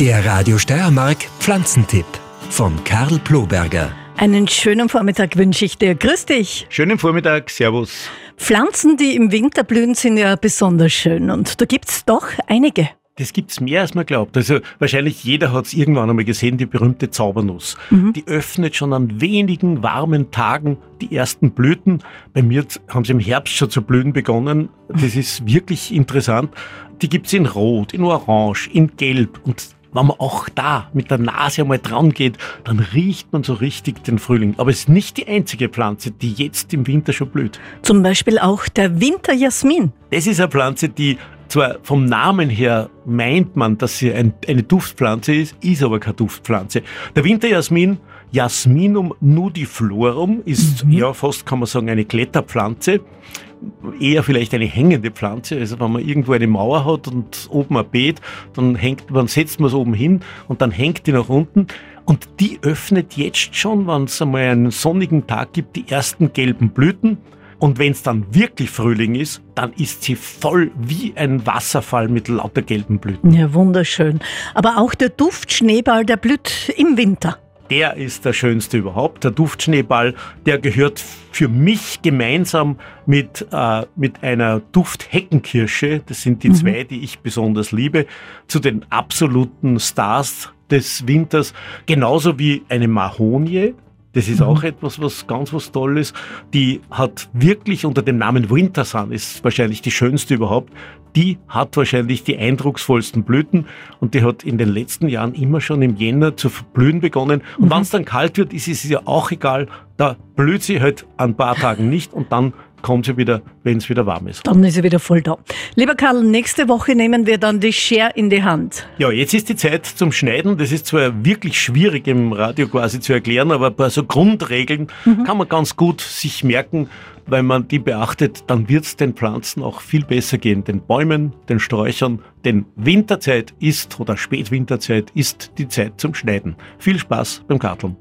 Der Radio Steiermark Pflanzentipp von Karl Ploberger. Einen schönen Vormittag wünsche ich dir. Grüß dich. Schönen Vormittag, Servus. Pflanzen, die im Winter blühen, sind ja besonders schön und da gibt's doch einige. Das gibt's mehr, als man glaubt. Also wahrscheinlich jeder hat es irgendwann einmal gesehen, die berühmte Zaubernuss. Die öffnet schon an wenigen warmen Tagen die ersten Blüten. Bei mir haben sie im Herbst schon zu blühen begonnen. Das ist wirklich interessant. Die gibt's in Rot, in Orange, in Gelb und wenn man auch da mit der Nase einmal dran geht, dann riecht man so richtig den Frühling. Aber es ist nicht die einzige Pflanze, die jetzt im Winter schon blüht. Zum Beispiel auch der Winterjasmin. Das ist eine Pflanze, die zwar vom Namen her meint man, dass sie ein, eine Duftpflanze ist, ist aber keine Duftpflanze. Der Winterjasmin, Jasminum nudiflorum, ist ja fast, kann man sagen, eine Kletterpflanze. Eher vielleicht eine hängende Pflanze. Also wenn man irgendwo eine Mauer hat und oben ein Beet, dann hängt man, setzt man es oben hin und dann hängt die nach unten. Und die öffnet jetzt schon, wenn es einmal einen sonnigen Tag gibt, die ersten gelben Blüten. Und wenn es dann wirklich Frühling ist, dann ist sie voll wie ein Wasserfall mit lauter gelben Blüten. Ja, wunderschön. Aber auch der Duftschneeball, der blüht im Winter. Der ist der schönste überhaupt. Der Duftschneeball, der gehört für mich gemeinsam mit, äh, mit einer Duftheckenkirsche, das sind die zwei, die ich besonders liebe, zu den absoluten Stars des Winters. Genauso wie eine Mahonie, das ist auch etwas, was ganz was Tolles. Die hat wirklich unter dem Namen Wintersun, ist wahrscheinlich die schönste überhaupt. Die hat wahrscheinlich die eindrucksvollsten Blüten und die hat in den letzten Jahren immer schon im Jänner zu blühen begonnen. Und wenn es dann kalt wird, ist es ja auch egal. Da blüht sie halt an ein paar Tagen nicht und dann kommt sie wieder, wenn es wieder warm ist. Dann ist er wieder voll da. Lieber Karl, nächste Woche nehmen wir dann die Schere in die Hand. Ja, jetzt ist die Zeit zum Schneiden. Das ist zwar wirklich schwierig im Radio quasi zu erklären, aber ein paar so Grundregeln kann man ganz gut sich merken. Wenn man die beachtet, dann wird es den Pflanzen auch viel besser gehen. Den Bäumen, den Sträuchern, denn Winterzeit ist oder Spätwinterzeit ist die Zeit zum Schneiden. Viel Spaß beim Karteln.